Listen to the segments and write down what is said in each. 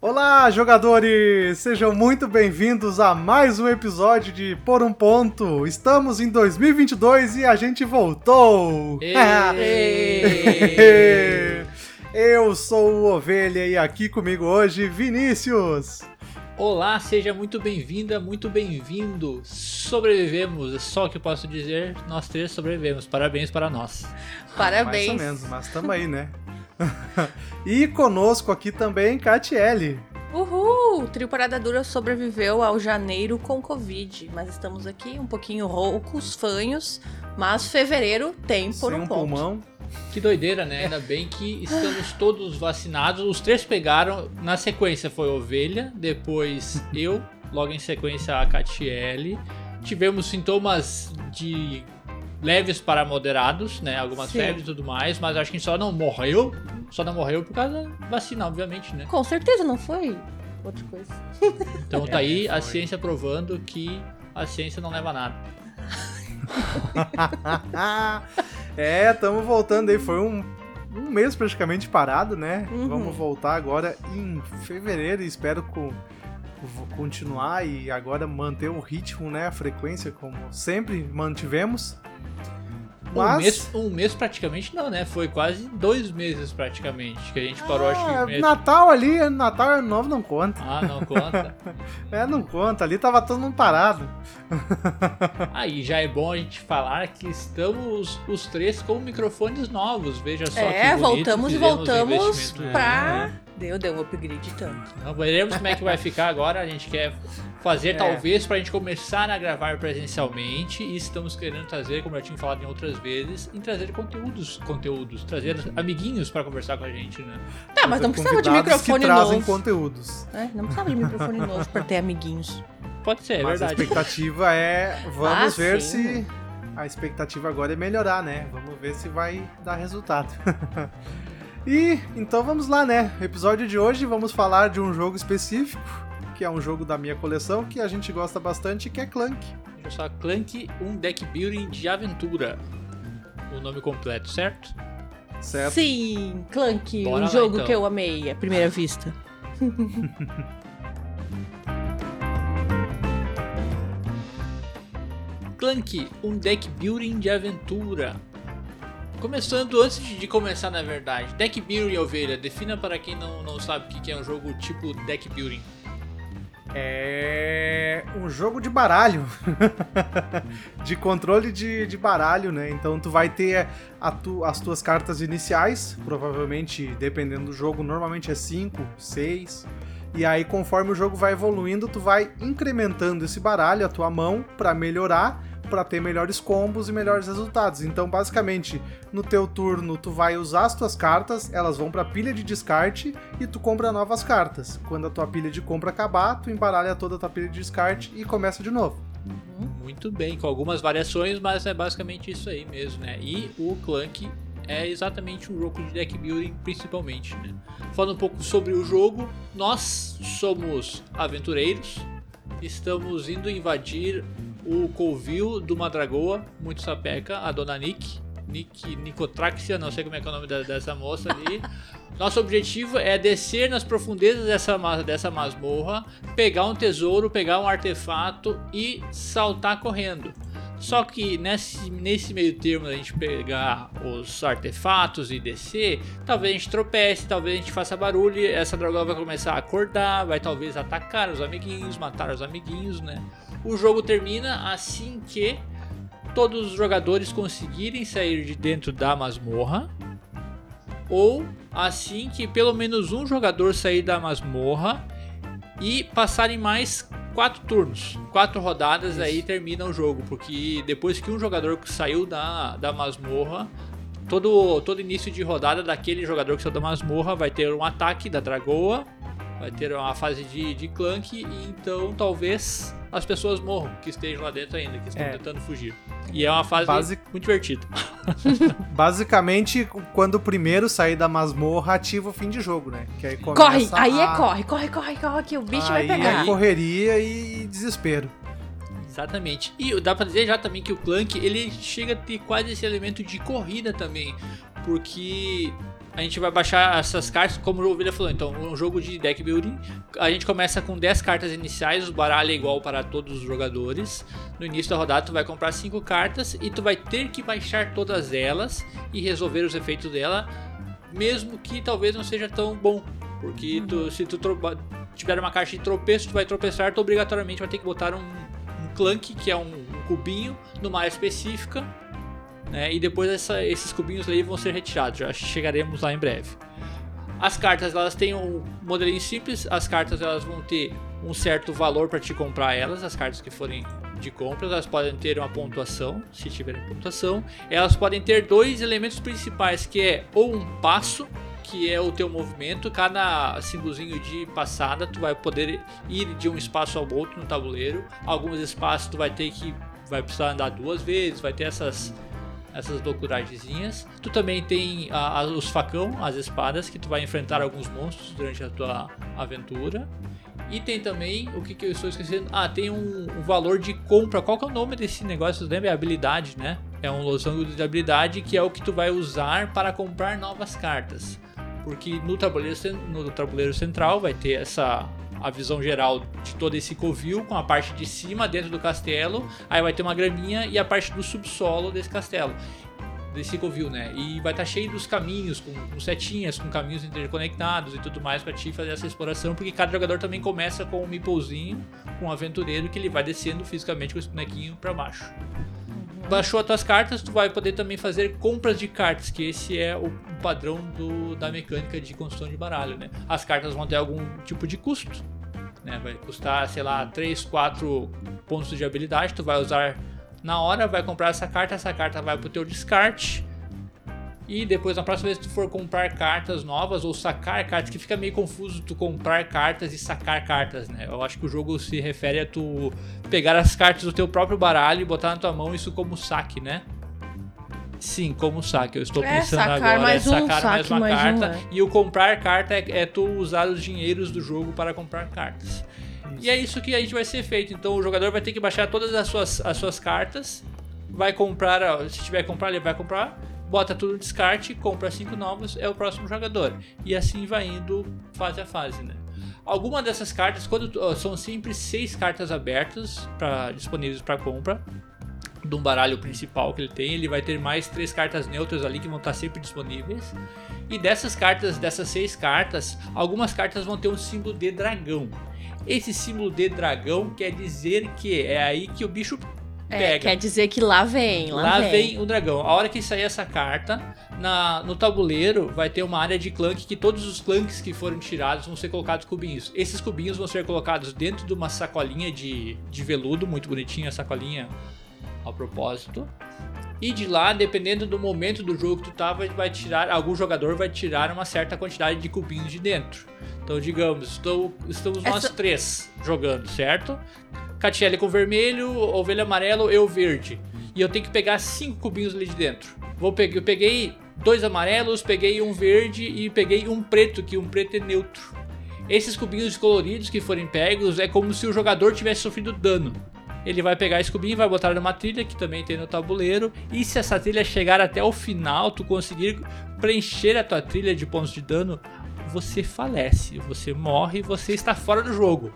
Olá, jogadores! Sejam muito bem-vindos a mais um episódio de Por um Ponto. Estamos em 2022 e a gente voltou! Eu sou o Ovelha e aqui comigo hoje, Vinícius! Olá, seja muito bem-vinda, muito bem-vindo. Sobrevivemos, é só o que eu posso dizer. Nós três sobrevivemos. Parabéns para nós. Parabéns. Mais ou menos, mas estamos aí, né? E conosco aqui também, Catiele. Uhul! O trio Parada Dura sobreviveu ao janeiro com Covid, mas estamos aqui um pouquinho roucos, fanhos, mas fevereiro tem por Sem um, um ponto. pulmão. Que doideira, né? Ainda bem que estamos todos vacinados. Os três pegaram. Na sequência foi Ovelha, depois eu, logo em sequência a Catiele. Tivemos sintomas de leves para moderados, né? Algumas Sim. febres e tudo mais, mas acho que a gente só não morreu. Só não morreu por causa da vacina, obviamente, né? Com certeza não foi outra coisa. Então tá aí a Foi. ciência provando que a ciência não leva a nada. é, estamos voltando aí. Foi um, um mês praticamente parado, né? Uhum. Vamos voltar agora em fevereiro e espero co- vou continuar e agora manter o ritmo, né? A frequência, como sempre mantivemos. Um, Mas. mês, um mês praticamente não, né? Foi quase dois meses praticamente que a gente parou, acho Ah, que... mês- Natal ali, Natal é novo não conta. Ah, não conta. É, não conta. Ali tava todo mundo parado. Aí já é bom a gente falar que estamos os três com microfones novos. Veja só é, que bonito, voltamos e um voltamos pra. Deu, deu um upgrade tanto. Não veremos como é que vai ficar agora. A gente quer fazer É. talvez pra gente começar a gravar presencialmente e estamos querendo trazer, como eu tinha falado em outras vezes, em trazer conteúdos, conteúdos, trazer amiguinhos pra conversar com a gente, né? Tá, mas não precisava de microfone que trazem novo. conteúdos. É, não precisava de microfone novo pra ter amiguinhos. Pode ser, é Mas a verdade. expectativa é. Vamos Ah, ver sim. se. A expectativa agora é melhorar, né? Vamos ver se vai dar resultado. e então vamos lá, né? Episódio de hoje vamos falar de um jogo específico, que é um jogo da minha coleção que a gente gosta bastante, que é Clank. Deixa só, Clank, um deck building de aventura. O nome completo, certo? Certo? Sim, Clank, Bora um lá, jogo então. que eu amei à primeira vista. Clank, um deck building de aventura. Começando antes de começar, na verdade, deck building ovelha, defina para quem não, não sabe o que é um jogo tipo deck building. É um jogo de baralho. de controle de, de baralho, né? Então tu vai ter tu- as tuas cartas iniciais, provavelmente, dependendo do jogo, normalmente é 5, 6. E aí, conforme o jogo vai evoluindo, tu vai incrementando esse baralho, a tua mão, pra melhorar, pra ter melhores combos e melhores resultados. Então, basicamente, no teu turno, tu vai usar as tuas cartas, elas vão pra pilha de descarte e tu compra novas cartas. Quando a tua pilha de compra acabar, tu embaralha toda a tua pilha de descarte e começa de novo. Muito bem, com algumas variações, mas é basicamente isso aí mesmo, né? E o Clank é exatamente um jogo de deck building, principalmente, né? Falando um pouco sobre o jogo, nós somos aventureiros, estamos indo invadir o covil de uma dragoa muito sapeca, a dona Nick. Nick Nicotraxia, não sei como é que é o nome da- dessa moça ali. Nosso objetivo é descer nas profundezas dessa, dessa masmorra, pegar um tesouro, pegar um artefato e saltar correndo. Só que nesse, nesse meio termo da gente pegar os artefatos e descer, talvez a gente tropece, talvez a gente faça barulho, essa dragão vai começar a acordar, vai talvez atacar os amiguinhos, matar os amiguinhos, né? O jogo termina assim que todos os jogadores conseguirem sair de dentro da masmorra, ou assim que pelo menos um jogador sair da masmorra e passarem mais quatro turnos, quatro rodadas aí termina o jogo, porque depois que um jogador saiu da, da masmorra, todo, todo início de rodada daquele jogador que saiu da masmorra vai ter um ataque da dragoa, vai ter uma fase de, de clank e então talvez as pessoas morram que estejam lá dentro ainda, que estão É. tentando fugir. E é uma fase Basic- muito divertida. Basicamente, quando o primeiro sair da masmorra, ativa o fim de jogo, né? Que aí começa Corre! Aí é a- corre, corre, corre, corre, que o bicho aí vai pegar. é correria e desespero. Exatamente. E dá pra dizer já também que o Clank ele chega a ter quase esse elemento de corrida também, porque a gente vai baixar essas cartas, como o Ovelha falou. Então, um jogo de deck building, a gente começa com 10 cartas iniciais, o baralho é igual para todos os jogadores. No início da rodada, tu vai comprar 5 cartas e tu vai ter que baixar todas elas e resolver os efeitos dela, mesmo que talvez não seja tão bom. Porque tu, se tu tiver uma caixa de tropeço, tu vai tropeçar, tu obrigatoriamente vai ter que botar um, um clunk, que é um, um cubinho, numa área específica né? E depois essa, esses cubinhos aí vão ser retirados, já chegaremos lá em breve. As cartas elas têm um modelinho simples, as cartas elas vão ter um certo valor para te comprar elas, as cartas que forem de compra, elas podem ter uma pontuação, se tiverem pontuação. Elas podem ter dois elementos principais, que é ou um passo, que é o teu movimento, cada símbolozinho de passada tu vai poder ir de um espaço ao outro no tabuleiro. Alguns espaços tu vai ter que vai precisar andar duas vezes, vai ter essas essas loucuragemzinhas. Tu também tem a, a, os facão, as espadas, que tu vai enfrentar alguns monstros durante a tua aventura. E tem também, o que, que eu estou esquecendo? Ah, tem um, um, valor de compra. Qual que é o nome desse negócio? Lembra? É habilidade, né? É um losango de habilidade que é o que tu vai usar para comprar novas cartas. Porque no tabuleiro, no tabuleiro central vai ter essa a visão geral de todo esse covil, com a parte de cima dentro do castelo, aí vai ter uma graminha e a parte do subsolo desse castelo. Desse covil, né? E vai estar tá cheio dos caminhos, com, com, setinhas, com caminhos interconectados e tudo mais para te fazer essa exploração, porque cada jogador também começa com um meeplezinho, com um aventureiro que ele vai descendo fisicamente com esse bonequinho para baixo baixou as tuas cartas, tu vai poder também fazer compras de cartas, que esse é o padrão do, da mecânica de construção de baralho, né? As cartas vão ter algum tipo de custo, né? Vai custar, sei lá, 3, 4 pontos de habilidade, tu vai usar na hora, vai comprar essa carta, essa carta vai pro teu descarte e depois, na próxima vez que tu for comprar cartas novas ou sacar cartas, que fica meio confuso tu comprar cartas e sacar cartas, né? Eu acho que o jogo se refere a tu pegar as cartas do teu próprio baralho e botar na tua mão isso como saque, né? Sim, como saque. Eu estou é, pensando agora. Mais é sacar um, mais uma mais carta. Um, é. E o comprar carta é, é tu usar os dinheiros do jogo para comprar cartas. Isso. E é isso que a gente vai ser feito. Então o jogador vai ter que baixar todas as suas, as suas cartas. Vai comprar, se tiver que comprar, ele vai comprar bota tudo no descarte, compra cinco novos, é o próximo jogador. E assim vai indo fase a fase, né? Algumas dessas cartas, quando são sempre seis cartas abertas pra, disponíveis para compra de um baralho principal que ele tem, ele vai ter mais três cartas neutras ali que vão estar sempre disponíveis. E dessas cartas, dessas seis cartas, algumas cartas vão ter um símbolo de dragão. Esse símbolo de dragão quer dizer que é aí que o bicho é, quer dizer que lá vem, lá, lá vem. vem. o dragão. A hora que sair essa carta, na, no tabuleiro vai ter uma área de clunk que todos os clunks que foram tirados vão ser colocados cubinhos. Esses cubinhos vão ser colocados dentro de uma sacolinha de, de veludo, muito bonitinha a sacolinha a propósito. E de lá, dependendo do momento do jogo que tu tá, vai tirar, algum jogador vai tirar uma certa quantidade de cubinhos de dentro. Então, digamos, estou, estamos Essa... nós três jogando, certo? Catiele com vermelho, ovelha amarelo, eu verde. E eu tenho que pegar cinco cubinhos ali de dentro. Vou pegar, eu peguei dois amarelos, peguei um verde e peguei um preto, que um preto é neutro. Esses cubinhos coloridos que forem pegos é como se o jogador tivesse sofrido dano. Ele vai pegar esse cubinho vai botar numa trilha que também tem no tabuleiro. E se essa trilha chegar até o final, tu conseguir preencher a tua trilha de pontos de dano, você falece, você morre, você está fora do jogo.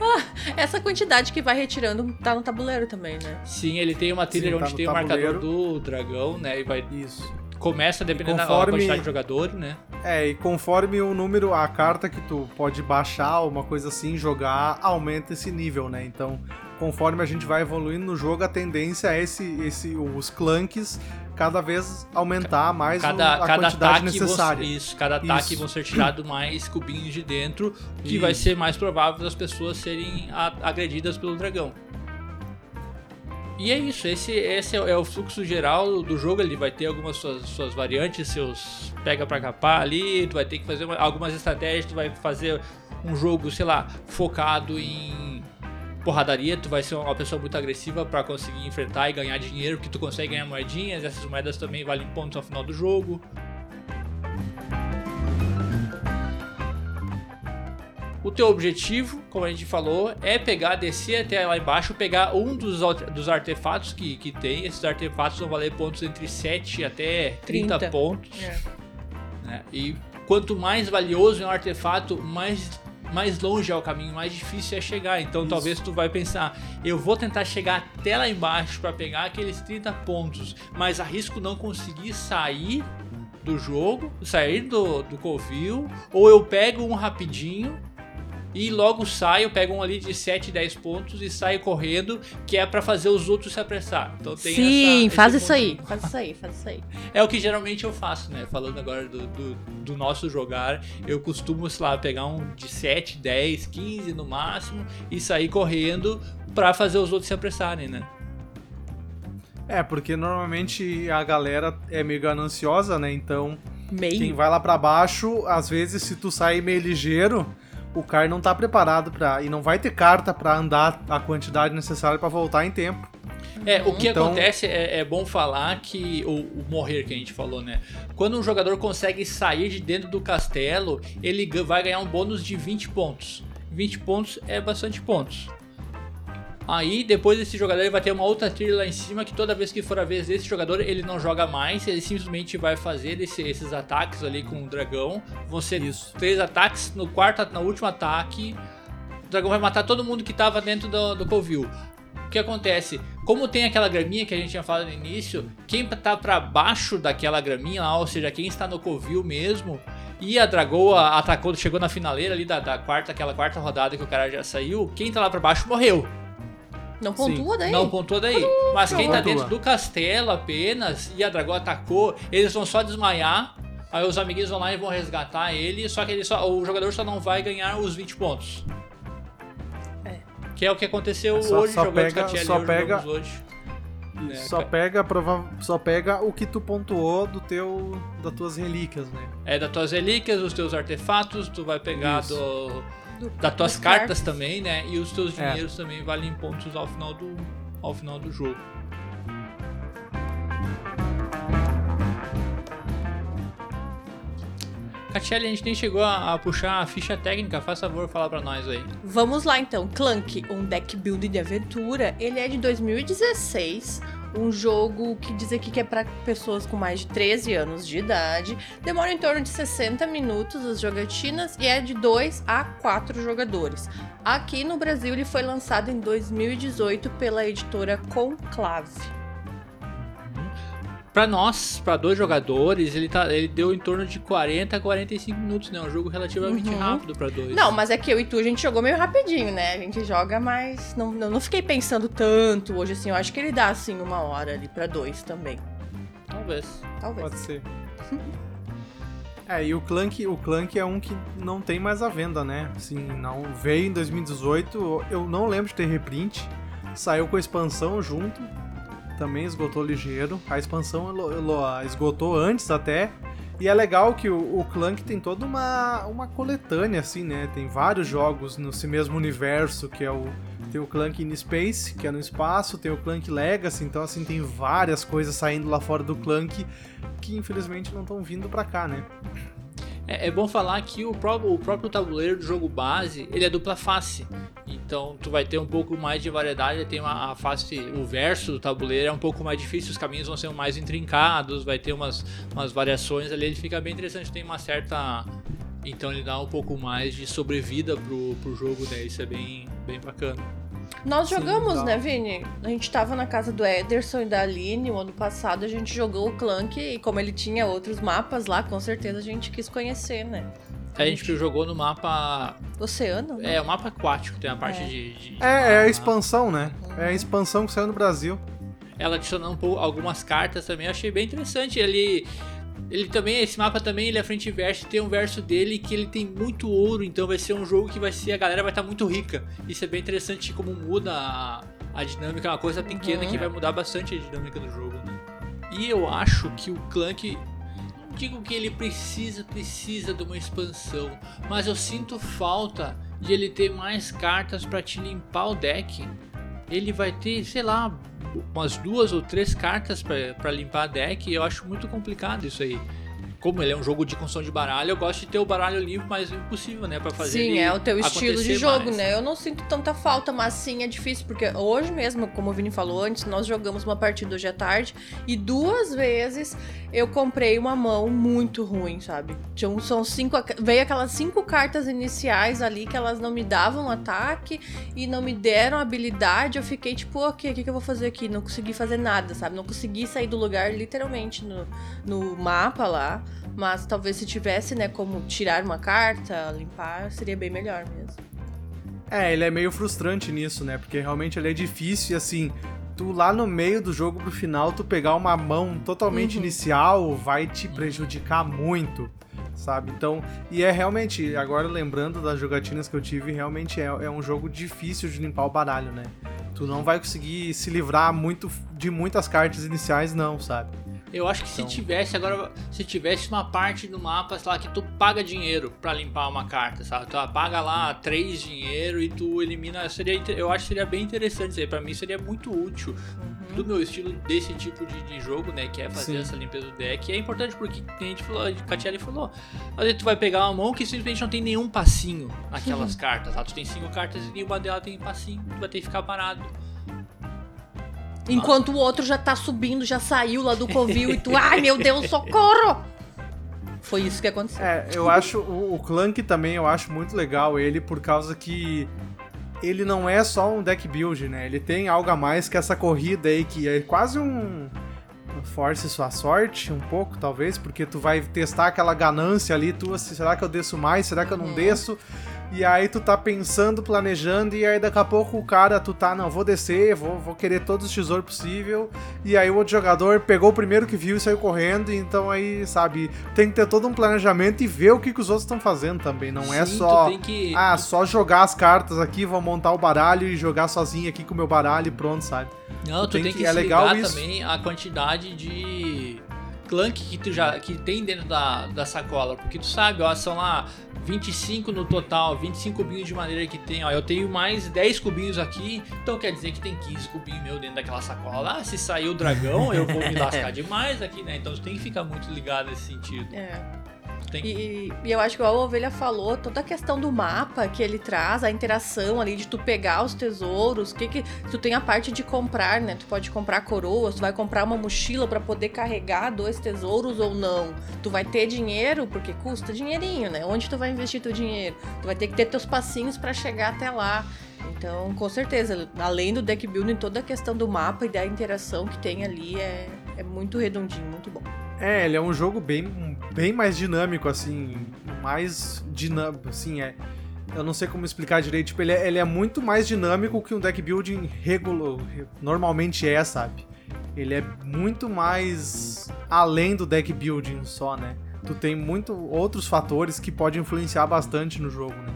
Ah, essa quantidade que vai retirando tá no tabuleiro também, né? Sim, ele tem uma trilha Sim, tá onde tem o marcador do dragão, né? E vai. Isso. Começa dependendo conforme... da quantidade de jogador, né? É, e conforme o número, a carta que tu pode baixar, uma coisa assim, jogar, aumenta esse nível, né? Então, conforme a gente vai evoluindo no jogo, a tendência é esse, esse, os clunks cada vez aumentar mais cada, a cada quantidade necessária. Vão, isso, cada ataque isso. vão ser tirados mais cubinhos de dentro, que isso. vai ser mais provável das pessoas serem agredidas pelo dragão. E é isso, esse, esse é, o fluxo geral do jogo, ele vai ter algumas suas, suas variantes, seus pega pra capar ali, tu vai ter que fazer uma, algumas estratégias, tu vai fazer um jogo, sei lá, focado em porradaria, tu vai ser uma pessoa muito agressiva para conseguir enfrentar e ganhar dinheiro, porque tu consegue ganhar moedinhas, essas moedas também valem pontos ao final do jogo. O teu objetivo, como a gente falou, é pegar, descer até lá embaixo, pegar um dos, dos artefatos que, que tem. Esses artefatos vão valer pontos entre 7 até 30, 30. pontos. É. Né? E quanto mais valioso é um artefato, mais mais longe é o caminho, mais difícil é chegar. Então Isso. talvez tu vai pensar, eu vou tentar chegar até lá embaixo para pegar aqueles 30 pontos, mas arrisco não conseguir sair do jogo, sair do, do covil, ou eu pego um rapidinho e logo saio, pego um ali de 7, 10 pontos e saio correndo, que é para fazer os outros se apressar. Então tem Sim, essa, faz isso aí, faz isso aí, faz isso aí. É o que geralmente eu faço, né? Falando agora do, do, do nosso jogar, eu costumo, sei lá, pegar um de 7, 10, 15 no máximo e sair correndo para fazer os outros se apressarem, né? É, porque normalmente a galera é meio gananciosa, né? Então, meio. quem vai lá para baixo, às vezes se tu sair meio ligeiro, o cara não tá preparado para e não vai ter carta para andar a quantidade necessária para voltar em tempo. É, o que então... acontece é, é, bom falar que o, o, morrer que a gente falou, né? Quando um jogador consegue sair de dentro do castelo, ele vai ganhar um bônus de 20 pontos. 20 pontos é bastante pontos. Aí, depois desse jogador, ele vai ter uma outra trilha lá em cima que toda vez que for a vez desse jogador, ele não joga mais, ele simplesmente vai fazer esse, esses ataques ali com o dragão. Vão ser Isso. três ataques, no quarto, no último ataque, o dragão vai matar todo mundo que estava dentro do, do covil. O que acontece? Como tem aquela graminha que a gente tinha falado no início, quem tá para baixo daquela graminha lá, ou seja, quem está no covil mesmo, e a Dragoa atacou, chegou na finaleira ali da, da quarta, aquela quarta rodada que o cara já saiu, quem tá lá para baixo morreu. Não pontua Sim. daí? Não pontua daí. Mas quem tá dentro do castelo apenas e a dragão atacou, eles vão só desmaiar. Aí os amiguinhos vão lá e vão resgatar ele, só que ele só, o jogador só não vai ganhar os 20 pontos. É. Que é o que aconteceu só, hoje só jogando pega, só pega, hoje. É, só pega prova, só pega o que tu pontuou do teu das tuas relíquias, né? É das tuas relíquias, os teus artefatos, tu vai pegar Isso. do das tuas cartas, também, né? E os teus é. dinheiros também valem pontos ao final do, ao final do jogo. Catiele, a gente nem chegou a, a, puxar a ficha técnica, faz favor falar para nós aí. Vamos lá então, Clank, um deck build de aventura, ele é de 2016, um jogo que diz aqui que é para pessoas com mais de 13 anos de idade. Demora em torno de 60 minutos as jogatinas e é de 2 a 4 jogadores. Aqui no Brasil ele foi lançado em 2018 pela editora Conclave. Para nós, para dois jogadores, ele, tá, ele deu em torno de 40 a 45 minutos, né? Um jogo relativamente uhum. rápido para dois. Não, mas é que eu e tu a gente jogou meio rapidinho, né? A gente joga mais. Não, não, não fiquei pensando tanto hoje, assim. Eu acho que ele dá, assim, uma hora ali para dois também. Talvez. Talvez. Pode ser. É, e o Clank, o Clank é um que não tem mais à venda, né? Assim, não veio em 2018, eu não lembro de ter reprint. Saiu com a expansão junto também esgotou ligeiro. A expansão esgotou antes até. E é legal que o, Clank tem toda uma, uma coletânea, assim, né? Tem vários jogos nesse mesmo universo, que é o. Tem o Clank in Space, que é no espaço, tem o Clank Legacy, então assim, tem várias coisas saindo lá fora do Clank que infelizmente não estão vindo pra cá, né? É, é, bom falar que o próprio, o próprio tabuleiro do jogo base, ele é dupla face. Então tu vai ter um pouco mais de variedade, tem uma, a face, o verso do tabuleiro é um pouco mais difícil, os caminhos vão ser mais intrincados, vai ter umas, umas variações ali, ele fica bem interessante, tem uma certa... Então ele dá um pouco mais de sobrevida pro, pro jogo, né? Isso é bem, bem bacana. Nós jogamos, Sim, né, Vini? A gente tava na casa do Ederson e da Aline o ano passado, a gente jogou o Clank e como ele tinha outros mapas lá, com certeza a gente quis conhecer, né? A gente jogou no mapa. Oceano? Né? É, o mapa aquático, tem a parte é. de. de, de é, é, a expansão, né? É a expansão que saiu no Brasil. Ela adicionou um pouco, algumas cartas também, eu achei bem interessante. Ele ele também, esse mapa também, ele é frente e verso, tem um verso dele que ele tem muito ouro, então vai ser um jogo que vai ser, a galera vai estar tá muito rica. Isso é bem interessante como muda a, a dinâmica, é uma coisa pequena uhum. que vai mudar bastante a dinâmica do jogo, né? E eu acho que o Clank não digo que ele precisa, precisa de uma expansão, mas eu sinto falta de ele ter mais cartas para te limpar o deck. Ele vai ter, sei lá, umas duas ou três cartas para limpar a deck e eu acho muito complicado isso aí. Como ele é um jogo de construção de baralho, eu gosto de ter o baralho limpo, mas impossível, né? Pra fazer Sim, é o teu estilo de jogo, mais. né? Eu não sinto tanta falta, mas sim é difícil, porque hoje mesmo, como o Vini falou antes, nós jogamos uma partida hoje à tarde e duas vezes eu comprei uma mão muito ruim, sabe? Tinham, são cinco, veio aquelas cinco cartas iniciais ali que elas não me davam ataque e não me deram habilidade. Eu fiquei tipo, ok, o que, que eu vou fazer aqui? Não consegui fazer nada, sabe? Não consegui sair do lugar literalmente no, no mapa lá. Mas talvez se tivesse, né, como tirar uma carta, limpar, seria bem melhor mesmo. É, ele é meio frustrante nisso, né? Porque realmente ele é difícil e assim, tu lá no meio do jogo pro final, tu pegar uma mão totalmente Uhum. inicial vai te prejudicar muito, sabe? Então, e é realmente, agora lembrando das jogatinas que eu tive, realmente é, é um jogo difícil de limpar o baralho, né? Tu não vai conseguir se livrar muito de muitas cartas iniciais, não, sabe? Eu acho que se Então- tivesse agora, se tivesse uma parte do mapa, sei lá, que tu paga dinheiro pra limpar uma carta, sabe? Tu paga lá três dinheiro e tu elimina, seria, eu acho que seria bem interessante isso aí. Pra mim seria muito útil do meu estilo desse tipo de, de jogo, né? Que é fazer Sim. essa limpeza do deck. E é importante porque a gente falou, a Catiele falou, vezes tu vai pegar uma mão que simplesmente não tem nenhum passinho naquelas cartas, tá? Tu tem cinco cartas e nenhuma delas tem passinho, tu vai ter que ficar parado. Enquanto o outro já tá subindo, já saiu lá do covil e tu, ai meu Deus, socorro! Foi isso que aconteceu. É, eu acho o, o Clank também eu acho muito legal ele por causa que ele não é só um deck build, né? Ele tem algo a mais que essa corrida aí que é quase um force sua sorte um pouco talvez, porque tu vai testar aquela ganância ali, tu assim, será que eu desço mais? Será que eu não Uhum. desço? E aí tu tá pensando, planejando, e aí daqui a pouco o cara, tu tá, não, vou descer, vou, vou querer todos os tesouros possível. E aí o outro jogador pegou o primeiro que viu e saiu correndo, então aí, sabe, tem que ter todo um planejamento e ver o que, que os outros estão fazendo também. Não é Sim, só. Tu tem que, Ah, só jogar as cartas aqui, vou montar o baralho e jogar sozinho aqui com o meu baralho e pronto, sabe? Não, Tu tu tem tem, que- que, é legal isso. também a quantidade de clunk que tu já que tem dentro da, da sacola, porque tu sabe, ó, são lá 25 no total, 25 cubinhos de madeira que tem, ó, eu tenho mais 10 cubinhos aqui, então quer dizer que tem 15 cubinhos meu dentro daquela sacola. Ah, se sair o dragão, eu vou me lascar demais aqui, né? Então tu tem que ficar muito ligado nesse sentido. É. Tem E, e eu acho que igual a Ovelha falou, toda a questão do mapa que ele traz, a interação ali de tu pegar os tesouros, que que tu tem a parte de comprar, né? Tu pode comprar coroas, tu vai comprar uma mochila pra poder carregar dois tesouros ou não. Tu vai ter dinheiro porque custa dinheirinho, né? Onde tu vai investir teu dinheiro? Tu vai ter que ter teus passinhos pra chegar até lá. Então, com certeza, além do deck building, toda a questão do mapa e da interação que tem ali é, é muito redondinho, muito bom. É, ele é um jogo bem, bem mais dinâmico, assim, mais dinâmico, assim, é... Eu não sei como explicar direito, tipo, ele é, ele é muito mais dinâmico que um deck building regular, normalmente é, sabe? Ele é muito mais além do deck building só, né? Tu tem muito outros fatores que podem influenciar bastante no jogo, né?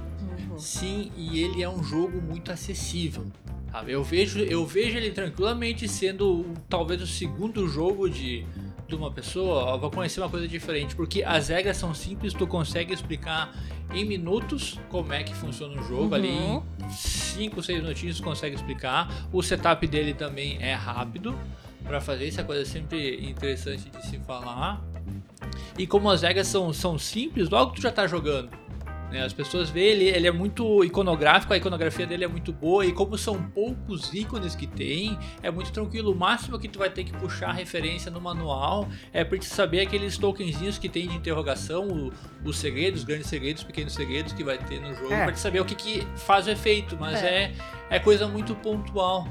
Uhum. Sim, e ele é um jogo muito acessível. sabe? Eu vejo, eu vejo ele tranquilamente sendo talvez o segundo jogo de, de uma pessoa. Ó, vou conhecer uma coisa diferente, porque as regras são simples, tu consegue explicar em minutos como é que funciona o jogo. Uhum. Ali em 5, 6 minutinhos tu consegue explicar. O setup dele também é rápido para fazer, isso é coisa sempre interessante de se falar. E como as regras são, são simples, logo tu já tá jogando. Né? As pessoas veem ele, ele é muito iconográfico, a iconografia dele é muito boa e como são poucos ícones que tem, é muito tranquilo. O máximo que tu vai ter que puxar referência no manual é pra te saber aqueles tokenzinhos que tem de interrogação, o- os segredos, grandes segredos, pequenos segredos que vai ter no jogo, É. pra te saber o que, que faz o efeito, mas é, é coisa muito pontual.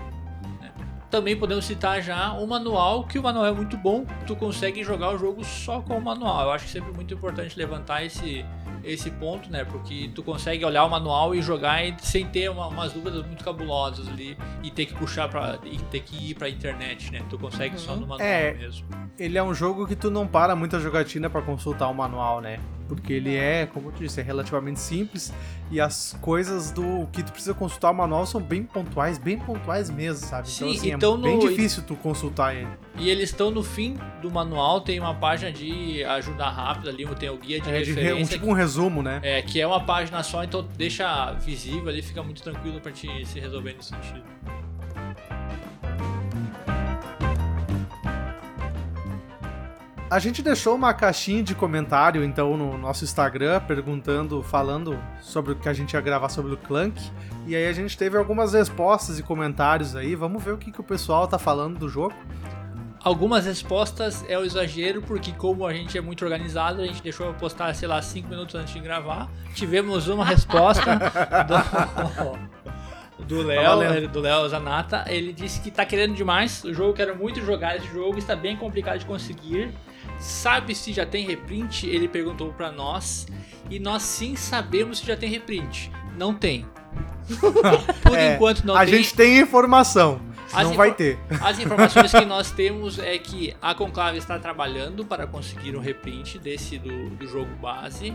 né? Também podemos citar já o manual, que o manual é muito bom, tu consegue jogar o jogo só com o manual. Eu acho que sempre muito importante levantar esse, esse ponto, né? Porque tu consegue olhar o manual e jogar e- sem ter uma- umas dúvidas muito cabulosas ali e ter que puxar para e ter que ir pra internet, né? Tu consegue só no manual É. mesmo. Ele é um jogo que tu não para muita jogatina pra consultar o manual, né? Porque ele é, como eu te disse, é relativamente simples e as coisas do que tu precisa consultar o manual são bem pontuais, bem pontuais mesmo, sabe? Sim, assim, então é bem no- difícil tu consultar ele. E eles estão no fim do manual, tem uma página de ajuda rápida ali, tem o guia de É de re- referência. um, tipo um resumo, né? É, que é uma página só, então deixa visível ali, fica muito tranquilo pra te se resolver nesse sentido. A gente deixou uma caixinha de comentário, então, no nosso Instagram, perguntando, falando sobre o que a gente ia gravar sobre o Clank. E aí a gente teve algumas respostas e comentários aí. Vamos ver o que, que o pessoal tá falando do jogo. Algumas respostas é o exagero, porque como a gente é muito organizado, a gente deixou eu postar, sei lá, 5 minutos antes de gravar. Tivemos uma resposta do, do Tá Léo, do Léo Zanata. Ele disse que tá querendo demais o jogo, quero muito jogar esse jogo, está bem complicado de conseguir. Sabe se já tem reprint? Ele perguntou pra nós. E nós sim sabemos se já tem reprint. Não tem. Por É, enquanto não a tem. gente tem informação. As não vai ter. As informações que nós temos é que a Conclave está trabalhando para conseguir um reprint desse do, do jogo base.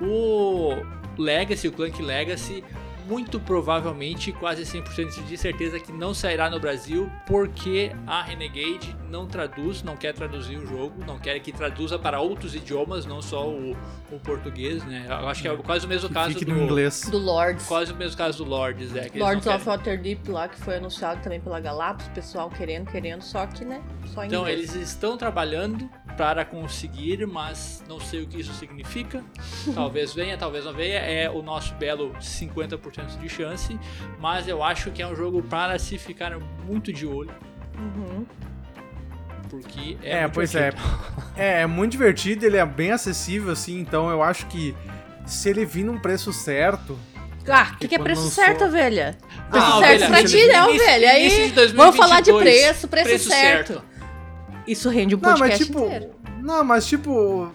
O Legacy, o Clank Legacy, muito provavelmente, quase 100% de certeza que não sairá no Brasil, porque a Renegade não traduz, não quer traduzir o jogo, não quer que traduza para outros idiomas, não só o, o português, né? Eu acho que é quase o mesmo Que caso do inglês. Do Lords. Quase o mesmo caso do Lords, é. Lords of Waterdeep lá, que foi anunciado também pela Galápagos, pessoal querendo, querendo, só que, né, só em Então inglês. eles estão trabalhando para conseguir, mas não sei o que isso significa. Talvez venha, talvez não venha. É o nosso belo 50% de chance, mas eu acho que é um jogo para se ficar muito de olho, Uhum. porque é, É, muito pois é. divertido. É, é muito divertido, ele é bem acessível, assim, então eu acho que se ele vir num preço certo. Ah, o que, que é preço lançou- certo, ovelha? Preço Ah, certo ovelha, pra início ti, de- né, início Aí, de 2022, vamos falar de preço, preço, preço certo. certo. Isso rende um Não, mas podcast tipo. inteiro. Não, mas tipo.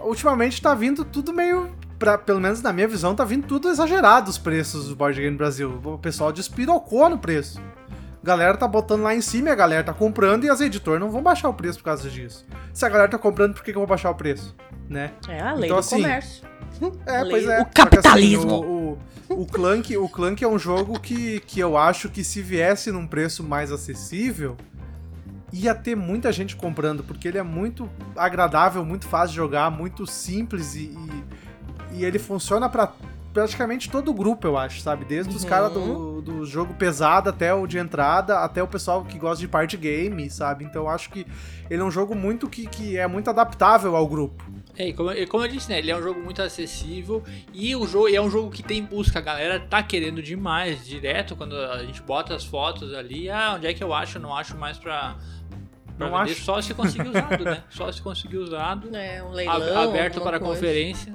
Ultimamente tá vindo tudo meio. Pra, pelo menos na minha visão, tá vindo tudo exagerado os preços do board game no Brasil. O pessoal despirocou no preço. A galera tá botando lá em cima e a galera tá comprando e as editoras não vão baixar o preço por causa disso. Se a galera tá comprando, por que, que eu vou baixar o preço? Né? É a lei Então, do assim, comércio. É, pois é. o Só que, assim, capitalismo. o, o, o Clank, o Clank é um jogo que, que eu acho que se viesse num preço mais acessível, ia ter muita gente comprando, porque ele é muito agradável, muito fácil de jogar, muito simples e, e, e ele funciona pra praticamente todo o grupo, eu acho, sabe? Desde os Uhum. caras do, do jogo pesado até o de entrada, até o pessoal que gosta de party game, sabe? Então eu acho que ele é um jogo muito que, que é muito adaptável ao grupo. É, e como, como eu disse, né? Ele é um jogo muito acessível e o jogo e é um jogo que tem busca. A galera tá querendo demais, direto, quando a gente bota as fotos ali. Ah, onde é que eu acho? Eu não acho mais pra. pra Não vender. acho. Só se conseguir usado, né? Só se conseguir usado. É, um leilão. aberto para coisa. conferência.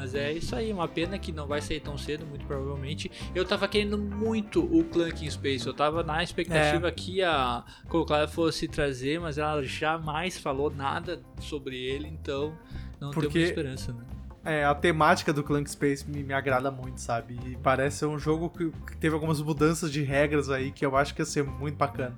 Mas é isso aí, uma pena que não vai sair tão cedo, muito provavelmente. Eu tava querendo muito o Clank in Space, eu tava na expectativa É. que a Coca fosse trazer, mas ela jamais falou nada sobre ele, então não Porque- temos esperança, né? É, a temática do Clank Space me, me agrada muito, sabe? E parece ser um jogo que, que teve algumas mudanças de regras aí que eu acho que ia ser muito bacana.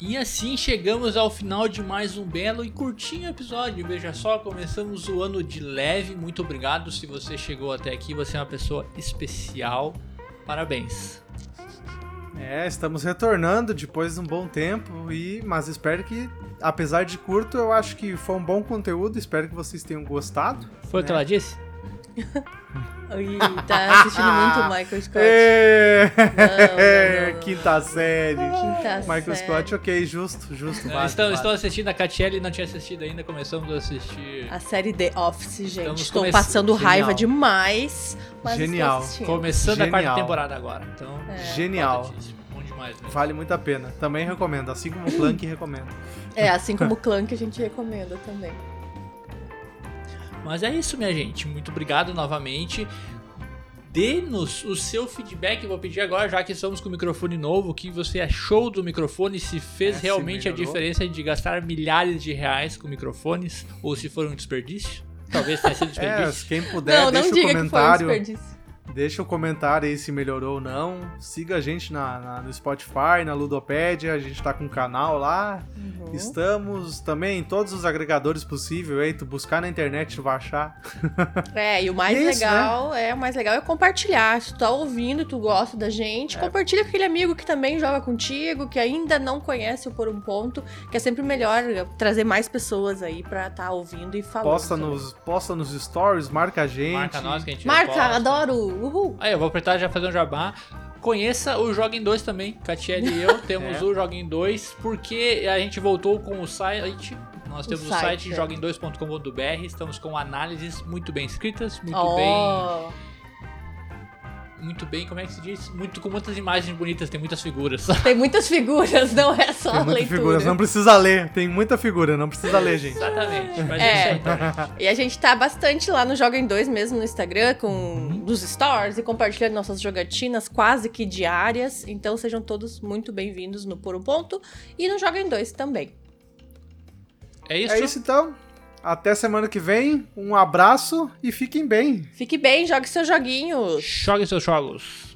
E assim chegamos ao final de mais um belo e curtinho episódio. Veja só, começamos o ano de leve. Muito obrigado se você chegou até aqui, você é uma pessoa especial. Parabéns. É, estamos retornando depois de um bom tempo, e mas espero que, apesar de curto, eu acho que foi um bom conteúdo. Espero que vocês tenham gostado. Foi o que É. ela disse? Tá assistindo muito o Michael Scott. É, não, não, não. Quinta série. Quinta Michael série. Scott, ok, justo, justo. vale, estão, vale. estão assistindo a Catiele, não tinha assistido ainda, começamos a assistir. A série The Office, gente. Estamos Estou come- passando Genial. raiva demais. Mas Genial. Estou. Começando a quarta Genial. temporada agora, então. É. Genial. Bom demais mesmo. Vale muito a pena. Também recomendo, assim como o Clank recomendo. É, assim como o Clank a gente recomenda também. Mas é isso, minha gente. Muito obrigado novamente. Dê-nos o seu feedback. Vou pedir agora, já que estamos com o microfone novo, o que você achou do microfone? Se fez É, se realmente a melhorou. diferença de gastar milhares de reais com microfones ou se for um desperdício? Talvez tenha sido É, desperdício. quem puder, não, deixa não o diga que foi um comentário. desperdício. Deixa o comentário aí se melhorou ou não. Siga a gente na, na- no Spotify, na Ludopédia. A gente tá com um canal lá. Uhum. Estamos também em todos os agregadores possíveis aí. Tu buscar na internet, tu vai achar. É, e o mais Isso, legal é o mais legal é compartilhar. Se tu tá ouvindo, tu gosta da gente, É. compartilha com aquele amigo que também joga contigo, que ainda não conhece o Por um Ponto, que é sempre melhor trazer mais pessoas aí pra tá ouvindo e falando. Posta também. nos, posta nos stories, marca a gente. Marca nós que a gente Marca, reposta. adoro! Uhul! Aí, eu vou apertar já fazer um jabá. Conheça o Joga em 2 também. Catiele e eu temos É. o Joga em 2 porque a gente voltou com o site. Nós O temos o site, site é. jogaem2.com.br. Estamos com análises muito bem escritas, muito Oh, bem. Muito bem, como é que se diz? Muito, com muitas imagens bonitas, tem muitas figuras. Tem muitas figuras, não é só Tem a muitas leitura. figuras, não precisa ler. Tem muita figura, não precisa ler, gente. Exatamente. Mas É. é isso aí, gente. E a gente tá bastante lá no Joga em 2 mesmo no Instagram, com Uhum. Dos stories e compartilhando nossas jogatinas quase que diárias. Então sejam todos muito bem-vindos no Por um Ponto e no Joga em 2 também. É isso. É isso então. Até semana que vem. Um abraço e fiquem bem. Fique bem, jogue seus joguinhos. Jogue seus jogos.